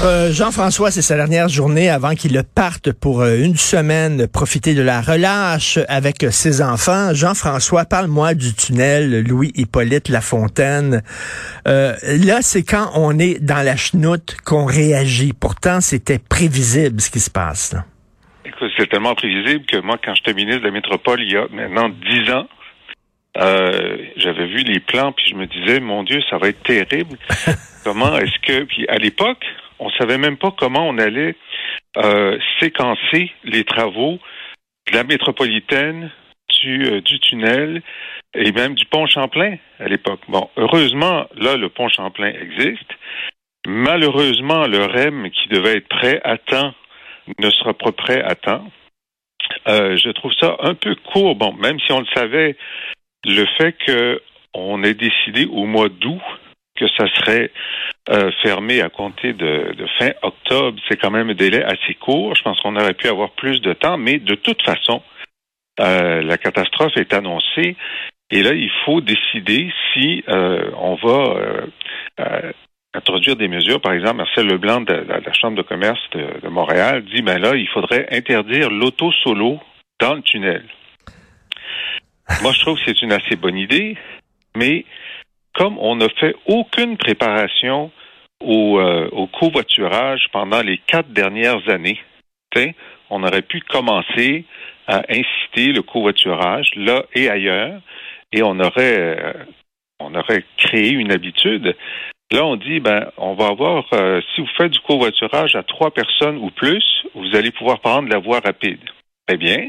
Euh, Jean-François, c'est sa dernière journée avant qu'il parte pour euh, une semaine profiter de la relâche avec ses enfants. Jean-François, parle-moi du tunnel Louis-Hippolyte Lafontaine. Euh, là, c'est quand on est dans la chenoute qu'on réagit. Pourtant, c'était prévisible ce qui se passe. Écoute, c'est tellement prévisible que moi, quand j'étais ministre de la Métropole il y a maintenant dix ans, euh, j'avais vu les plans puis je me disais, mon Dieu, ça va être terrible. comment est-ce que... Puis à l'époque, on savait même pas comment on allait euh, séquencer les travaux de la métropolitaine, du, euh, du tunnel et même du pont Champlain à l'époque. Bon, heureusement, là, le pont Champlain existe. Malheureusement, le REM qui devait être prêt à temps ne sera pas prêt à temps. Euh, je trouve ça un peu court. Bon, même si on le savait, le fait qu'on ait décidé au mois d'août que ça serait euh, fermé à compter de, fin octobre, c'est quand même un délai assez court. Je pense qu'on aurait pu avoir plus de temps, mais de toute façon, euh, la catastrophe est annoncée. Et là, il faut décider si euh, on va introduire des mesures. Par exemple, Marcel Leblanc de, la Chambre de commerce de, Montréal dit, ben là, il faudrait interdire l'auto solo dans le tunnel. Moi, je trouve que c'est une assez bonne idée, mais comme on n'a fait aucune préparation au, euh, covoiturage pendant les quatre dernières années, on aurait pu commencer à inciter le covoiturage là et ailleurs, et on aurait euh, créé une habitude. Là, on dit ben on va avoir euh, si vous faites du covoiturage à trois personnes ou plus, vous allez pouvoir prendre la voie rapide. Eh bien,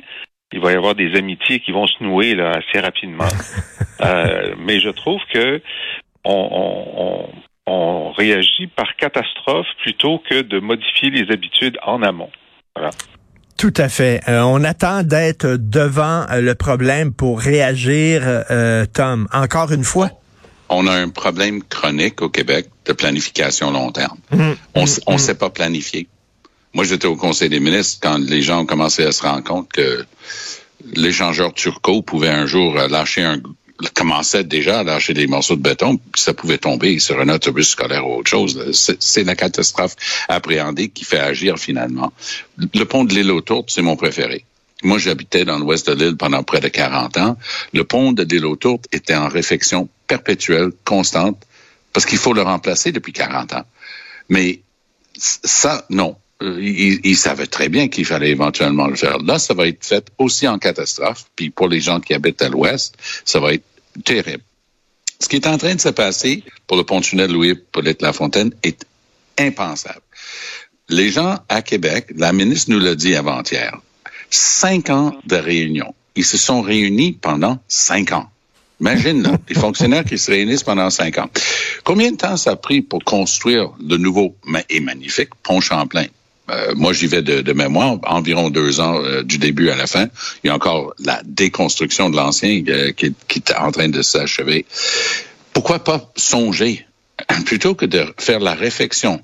il va y avoir des amitiés qui vont se nouer là, assez rapidement. euh, mais je trouve que on, on, on, réagit par catastrophe plutôt que de modifier les habitudes en amont. Voilà. Tout à fait. Euh, on attend d'être devant euh, le problème pour réagir, euh, Tom. Encore une fois. On a un problème chronique au Québec de planification long terme. Mmh. on ne mmh. sait pas planifier. Moi, j'étais au Conseil des ministres quand les gens ont commencé à se rendre compte que l'échangeur turco pouvait un jour lâcher un commençait déjà à lâcher des morceaux de béton, puis ça pouvait tomber sur un autobus scolaire ou autre chose. C'est la catastrophe appréhendée qui fait agir finalement. Le pont de l'île aux Tourtes, c'est mon préféré. Moi, j'habitais dans l'ouest de l'île pendant près de 40 ans. Le pont de l'île aux Tourtes était en réfection perpétuelle, constante, parce qu'il faut le remplacer depuis 40 ans. Mais ça, non. Euh, il, savait très bien qu'il fallait éventuellement le faire. Là, ça va être fait aussi en catastrophe. Puis pour les gens qui habitent à l'ouest, ça va être terrible. Ce qui est en train de se passer pour le pont-tunnel Louis-Paulette-Lafontaine est impensable. Les gens à Québec, la ministre nous l'a dit avant-hier, cinq ans de réunion. Ils se sont réunis pendant cinq ans. Imagine, là, les fonctionnaires qui se réunissent pendant cinq ans. Combien de temps ça a pris pour construire le nouveau et magnifique pont Champlain? Euh, moi, j'y vais de, mémoire, environ deux ans euh, du début à la fin. Il y a encore la déconstruction de l'ancien euh, qui, est en train de s'achever. Pourquoi pas songer, plutôt que de faire la réflexion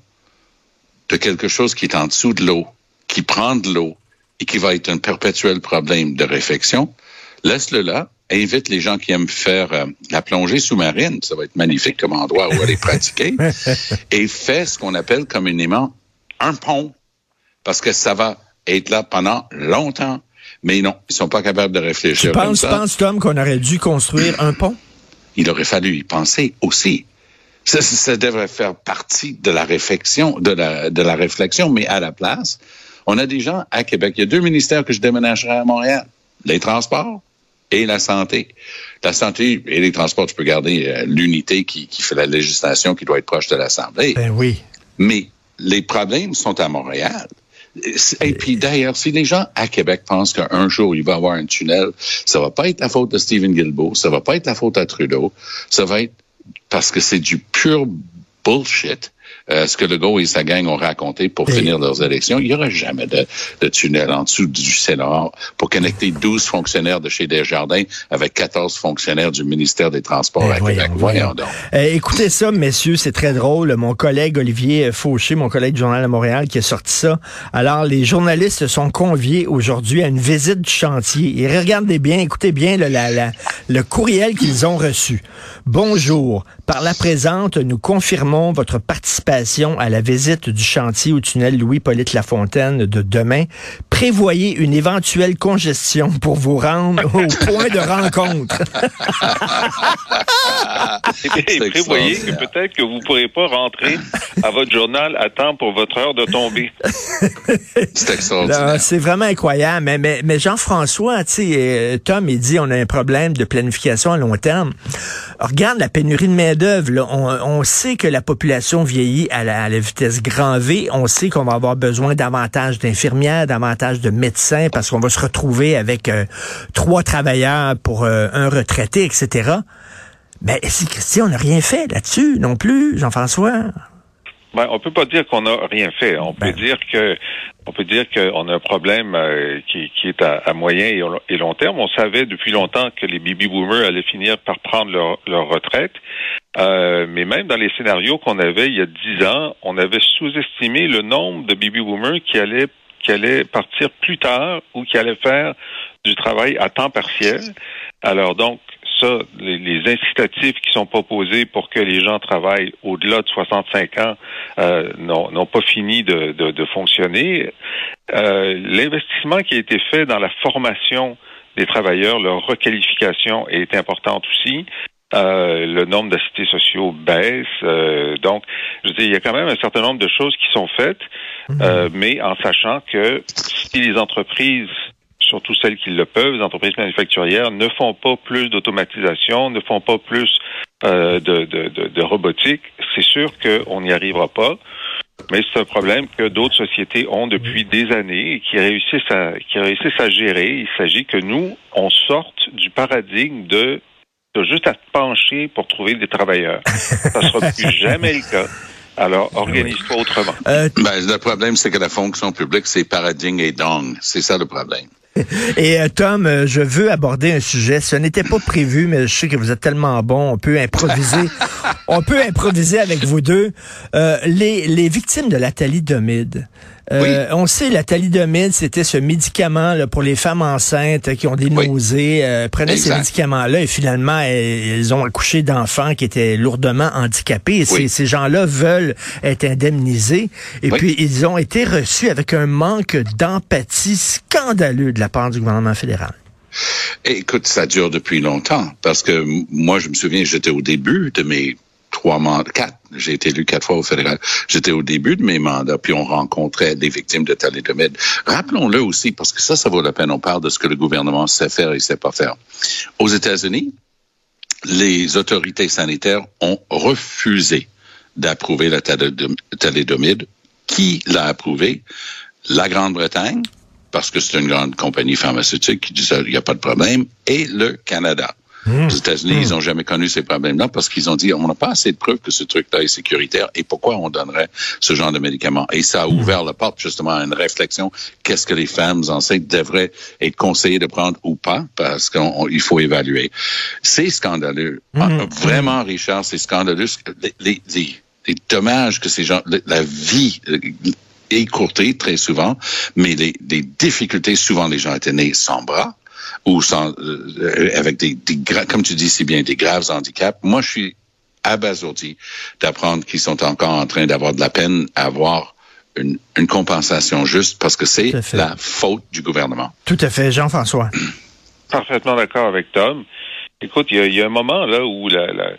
de quelque chose qui est en dessous de l'eau, qui prend de l'eau et qui va être un perpétuel problème de réflexion, laisse-le là, invite les gens qui aiment faire la plongée sous-marine, ça va être magnifique comme endroit où aller pratiquer, et fais ce qu'on appelle communément un pont parce que ça va être là pendant longtemps. Mais non, ils sont pas capables de réfléchir tu penses, penses, Tom, qu'on aurait dû construire un pont? Il aurait fallu y penser aussi. Ça, ça, devrait faire partie de la réflexion, de la, de la réflexion, mais à la place, on a des gens à Québec. Il y a deux ministères que je déménagerai à Montréal. Les transports et la santé. La santé et les transports, tu peux garder euh, l'unité qui, qui fait la législation qui doit être proche de l'Assemblée. Ben oui. Mais les problèmes sont à Montréal. Et puis d'ailleurs, si les gens à Québec pensent qu'un jour il va y avoir un tunnel, ça va pas être la faute de Stephen Guilbeault, ça va pas être la faute à Trudeau, ça va être parce que c'est du pur bullshit euh, ce que Legault et sa gang ont raconté pour finir leurs élections, il n'y aura jamais de, de, tunnel en dessous du Sénat pour connecter 12 fonctionnaires de chez Desjardins avec 14 fonctionnaires du ministère des Transports à Québec. Voyons, donc. Euh, écoutez ça, messieurs, c'est très drôle. Mon collègue Olivier Fauché, mon collègue du Journal de Montréal, qui a sorti ça. Alors, les journalistes sont conviés aujourd'hui à une visite du chantier. Et regardez bien, écoutez bien le, la, le courriel qu'ils ont reçu. Bonjour. Par la présente, nous confirmons votre participation à la visite du chantier au tunnel Louis-Polyte Lafontaine de demain. Prévoyez une éventuelle congestion pour vous rendre au point de rencontre. Et prévoyez que peut-être que vous ne pourrez pas rentrer à votre journal à temps pour votre heure de tombée. C'est extraordinaire. C'est vraiment incroyable. Mais, mais, mais Jean-François, euh, Tom, il dit on a un problème de planification à long terme. Regarde la pénurie de main-d'œuvre. On, on, sait que la population vieillit à la, à la, vitesse grand V. On sait qu'on va avoir besoin davantage d'infirmières, davantage de médecins, parce qu'on va se retrouver avec euh, trois travailleurs pour euh, un retraité, etc. Mais si Christian, on n'a rien fait là-dessus non plus, Jean-François. Ben, on peut pas dire qu'on n'a rien fait. On ben. peut dire que on peut dire qu'on a un problème euh, qui, qui, est à, à moyen et, et, long terme. On savait depuis longtemps que les baby boomers allaient finir par prendre leur, leur retraite. Euh, mais même dans les scénarios qu'on avait il y a dix ans, on avait sous-estimé le nombre de baby boomers qui allaient qui allaient partir plus tard ou qui allaient faire du travail à temps partiel. Alors donc, ça, les, les, incitatifs qui sont proposés pour que les gens travaillent au-delà de 65 ans euh, n'ont pas fini de, de, de fonctionner. Euh, L'investissement qui a été fait dans la formation des travailleurs, leur requalification est importante aussi. Euh, le nombre d'assistés sociaux baisse. Euh, donc, je dis, il y a quand même un certain nombre de choses qui sont faites, mmh. euh, mais en sachant que si les entreprises surtout celles qui le peuvent, les entreprises manufacturières, ne font pas plus d'automatisation, ne font pas plus euh, de, de, de, de, robotique, c'est sûr qu'on n'y arrivera pas. Mais c'est un problème que d'autres sociétés ont depuis des années et qui réussissent à, qui réussissent à gérer. Il s'agit que nous, on sorte du paradigme de, juste à pencher pour trouver des travailleurs. Ça sera plus jamais le cas. Alors, organise-toi autrement. Euh, ben, le problème, c'est que la fonction publique, c'est paradigme et dong. C'est ça le problème. Et euh, Tom, euh, je veux aborder un sujet. Ce n'était pas prévu, mais je sais que vous êtes tellement bon, on peut improviser. on peut improviser avec vous deux. Euh, les, les victimes de la thalidomide. Euh, On sait la thalidomide, c'était ce médicament là, pour les femmes enceintes qui ont des nausées, euh, prenaient ces médicaments-là et finalement elles, ont accouché d'enfants qui étaient lourdement handicapés. Et ces, ces gens-là veulent être indemnisés. Et puis ils ont été reçus avec un manque d'empathie scandaleux de la part du gouvernement fédéral. Écoute, ça dure depuis longtemps parce que moi, je me souviens, j'étais au début de mes trois mandats, quatre. J'ai été élu quatre fois au fédéral. J'étais au début de mes mandats, puis on rencontrait des victimes de thalidomide. Rappelons-le aussi, parce que ça, ça vaut la peine. On parle de ce que le gouvernement sait faire et sait pas faire. Aux États-Unis, les autorités sanitaires ont refusé d'approuver la thalidomide. Qui l'a approuvé? La Grande-Bretagne, parce que c'est une grande compagnie pharmaceutique qui dit il n'y a pas de problème, et le Canada. Mmh. Les États-Unis, mmh. ils n'ont jamais connu ces problèmes-là parce qu'ils ont dit on n'a pas assez de preuves que ce truc-là est sécuritaire et pourquoi on donnerait ce genre de médicaments? Et ça a mmh. ouvert la porte justement à une réflexion qu'est-ce que les femmes enceintes devraient être conseillées de prendre ou pas? Parce qu'il faut évaluer. C'est scandaleux. Ah, vraiment, Richard, c'est scandaleux. Les, les, les, les, dommages que ces gens, la vie euh, écourtée très souvent, mais les, les difficultés, souvent les gens étaient nés sans bras ou sans, euh, avec des, des comme tu dis si bien, des graves handicaps. Moi, je suis abasourdi d'apprendre qu'ils sont encore en train d'avoir de la peine à avoir une, une compensation juste parce que c'est la faute du gouvernement. Tout à fait, Jean-François. Parfaitement d'accord avec Tom. Écoute, il y, y, a un moment là où la, la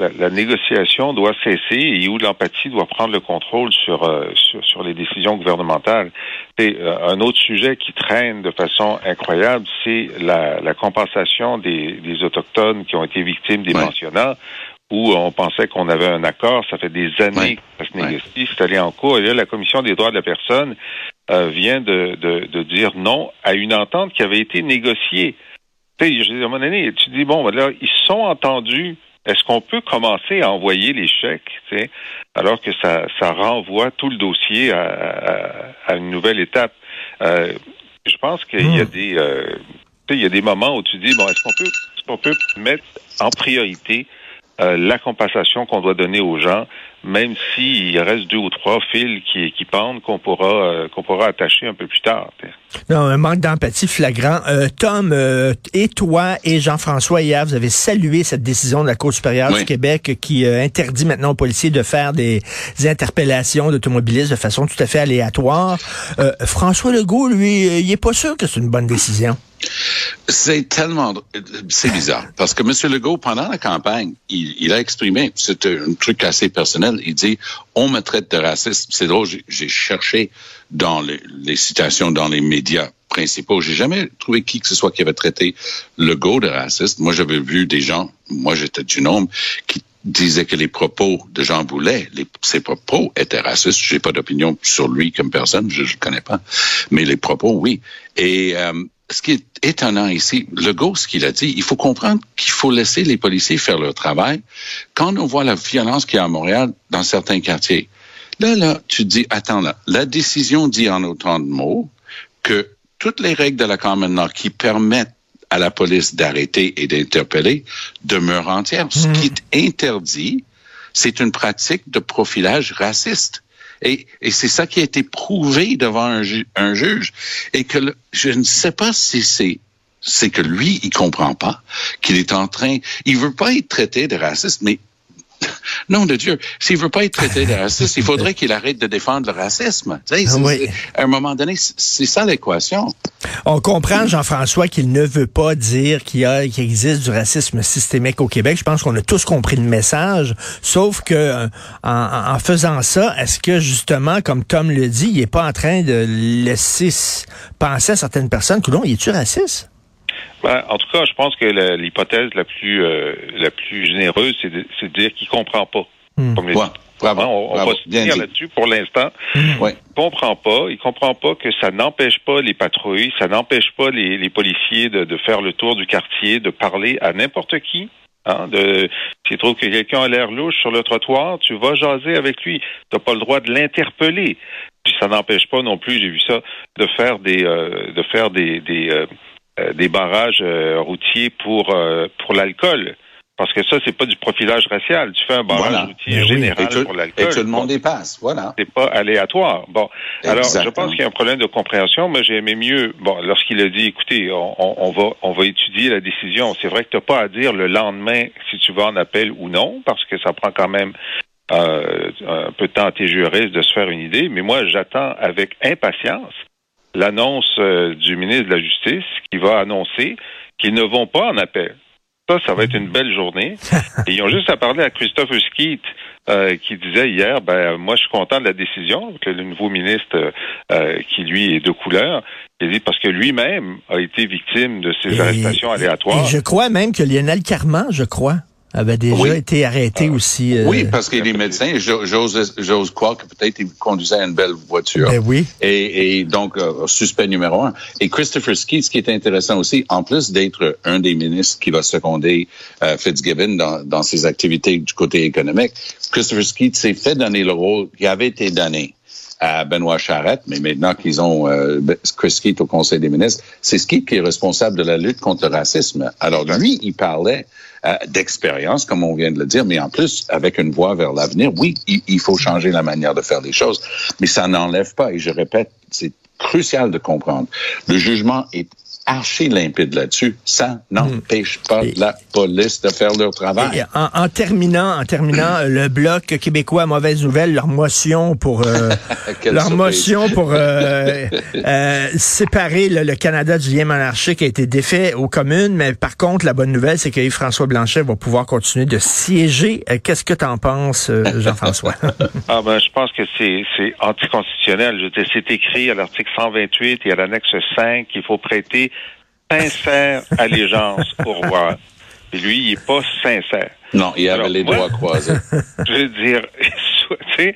la, la, négociation doit cesser et où l'empathie doit prendre le contrôle sur, euh, sur, sur, les décisions gouvernementales. Et euh, un autre sujet qui traîne de façon incroyable, c'est la, la, compensation des, des, autochtones qui ont été victimes des ouais. pensionnats où on pensait qu'on avait un accord, ça fait des années ouais. que ça se négocie, ouais. c'est allé en cours. Et là, la Commission des droits de la personne euh, vient de, de, de dire non à une entente qui avait été négociée. Tu sais, à un moment donné, tu dis, bon, ben là, ils sont entendus Est-ce qu'on peut commencer à envoyer les chèques, alors que ça, ça renvoie tout le dossier à, à, une nouvelle étape? Euh, je pense qu'il y a hmm. des euh, il y a des moments où tu dis bon est-ce qu'on peut est-ce qu'on peut mettre en priorité euh, la compensation qu'on doit donner aux gens, même s'il reste deux ou trois fils qui, qui pendent qu'on pourra euh, qu'on pourra attacher un peu plus tard. Non, un manque d'empathie flagrant. Euh, Tom, et toi et Jean-François hier, vous avez salué cette décision de la Cour supérieure du Québec qui interdit maintenant aux policiers de faire des, interpellations d'automobilistes de façon tout à fait aléatoire. François Legault, lui, il est pas sûr que c'est une bonne décision. C'est tellement, c'est bizarre parce que M. Legault, pendant la campagne, il, a exprimé, c'est un truc assez personnel. Il dit, on me traite de raciste. C'est drôle, j'ai cherché dans les, citations dans les médias principaux. J'ai jamais trouvé qui que ce soit qui avait traité Legault de raciste. Moi, j'avais vu des gens, moi j'étais du nombre, qui disaient que les propos de Jean Boulet, les, ses propos étaient racistes. J'ai pas d'opinion sur lui comme personne, je ne connais pas, mais les propos, oui. Et euh, ce qui est étonnant ici, le go, ce qu'il a dit, il faut comprendre qu'il faut laisser les policiers faire leur travail. Quand on voit la violence qu'il y a à Montréal dans certains quartiers, là, là, tu te dis, attends là, la décision dit en autant de mots que toutes les règles de la Common qui permettent à la police d'arrêter et d'interpeller demeurent entières. Ce qui est interdit, c'est une pratique de profilage raciste. Et, c'est ça qui a été prouvé devant un, juge. Et que je ne sais pas si c'est c'est que lui, il comprend pas qu'il est en train, il veut pas être traité de raciste, mais non de Dieu, s'il veut pas être traité de raciste, il faudrait qu'il arrête de défendre le racisme. Tu sais, À un moment donné, c'est ça l'équation. On comprend, Jean-François, qu'il ne veut pas dire qu'il existe du racisme systémique au Québec. Je pense qu'on a tous compris le message. Sauf que, euh, en, faisant ça, est-ce que justement, comme Tom le dit, il est pas en train de laisser penser à certaines personnes que non, il est-tu raciste? Ben, en tout cas, je pense que l'hypothèse la, plus euh, la plus généreuse, c'est de, de, dire qu'il comprend pas. Hmm. Comme on, va se dire là-dessus pour l'instant. Hmm. Il comprend pas. Il comprend pas que ça n'empêche pas les patrouilles, ça n'empêche pas les, les policiers de, de, faire le tour du quartier, de parler à n'importe qui. Hein, de, tu trouves que quelqu'un a l'air louche sur le trottoir, tu vas jaser avec lui. Tu n'as pas le droit de l'interpeller. Puis ça n'empêche pas non plus, j'ai vu ça, de faire des euh, de faire des, des euh, des barrages euh, routiers pour euh, pour l'alcool. Parce que ça, c'est pas du profilage racial. Tu fais un barrage routier général pour l'alcool. Et tout le monde y passe, voilà. C'est pas aléatoire. Bon, alors je pense qu'il y a un problème de compréhension. mais j'ai aimé mieux. Bon, lorsqu'il a dit, écoutez, on, on, va on va étudier la décision. C'est vrai que tu n'as pas à dire le lendemain si tu vas en appel ou non, parce que ça prend quand même euh, un peu de temps à tes juristes de se faire une idée. Mais moi, j'attends avec impatience l'annonce euh, du ministre de la Justice qui va annoncer qu'ils ne vont pas en appel. Ça, ça va être une belle journée. Et ils ont juste à parler à Christophe Skeet, euh, qui disait hier, ben moi je suis content de la décision que le nouveau ministre, euh, qui lui est de couleur, il dit parce que lui-même a été victime de ces arrestations aléatoires. Et je crois même que Lionel Carman, je crois, avait déjà été arrêté ah. aussi. Euh, oui, parce qu'il est médecin. J'ose croire que peut-être il conduisait une belle voiture. Ben oui. Et, et donc, euh, suspect numéro un. Et Christopher Skeet, ce qui est intéressant aussi, en plus d'être un des ministres qui va seconder euh, Fitzgibbon dans, dans ses activités du côté économique, Christopher Skeet s'est fait donner le rôle qui avait été donné à Benoît Charette, mais maintenant qu'ils ont euh, Chris Skeet au Conseil des ministres, c'est Skeet qui est responsable de la lutte contre le racisme. Alors lui, il parlait euh, d'expérience, comme on vient de le dire, mais en plus, avec une voie vers l'avenir, oui, il, faut changer la manière de faire les choses, mais ça n'enlève pas, et je répète, c'est crucial de comprendre. Le jugement est archi limpide là-dessus. Ça n'empêche pas la police de faire leur travail. en, terminant, en terminant, le bloc québécois mauvaise nouvelle, leur motion pour euh, leur motion pour euh, euh, séparer le, Canada du lien monarchique a été défait aux communes, mais par contre, la bonne nouvelle, c'est que Yves-François Blanchet va pouvoir continuer de siéger. Qu'est-ce que tu en penses, Jean-François? ah ben, je pense que c'est anticonstitutionnel. C'est écrit à l'article 128 et à l'annexe 5 qu'il faut prêter sincère allégeance au roi. Et lui, il n'est pas sincère. Non, il avait les doigts croisés. Je veux dire,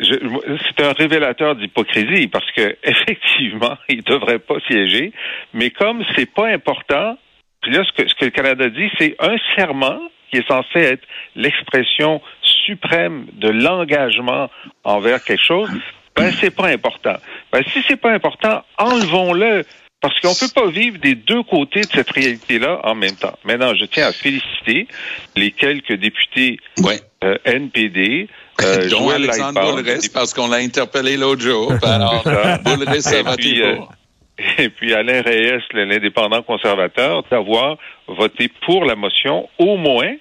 c'est un révélateur d'hypocrisie parce que effectivement, il devrait pas siéger, mais comme c'est pas important, puis là, ce que, ce que le Canada dit, c'est un serment qui est censé être l'expression suprême de l'engagement envers quelque chose, ben c'est pas important. Ben si c'est pas important, enlevons-le. Parce qu'on peut pas vivre des deux côtés de cette réalité-là en même temps. Maintenant, je tiens à féliciter les quelques députés Ouais. euh, NPD, euh, Dont Joël Alexandre Lightbound, Boulris, parce qu'on l'a interpellé l'autre jour. Alors. Boulris, ça va euh, et puis Alain Reyes, l'indépendant conservateur, d'avoir voté pour la motion, au moins,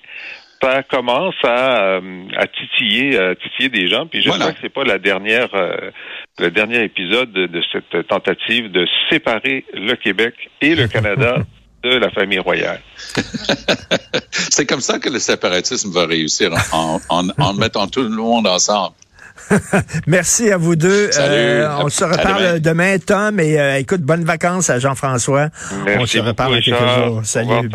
ça commence à, euh, à titiller, à titiller des gens. Puis j'espère Voilà. que c'est pas la dernière, euh, le dernier épisode de, de cette tentative de séparer le Québec et le Canada de la famille royale. C'est comme ça que le séparatisme va réussir, en, en, en mettant tout le monde ensemble. Merci à vous deux. Euh, Salut. on se À reparle demain, Tom. Et euh, écoute, bonnes vacances à Jean-François. Merci on se reparle dans quelques jours. Salut.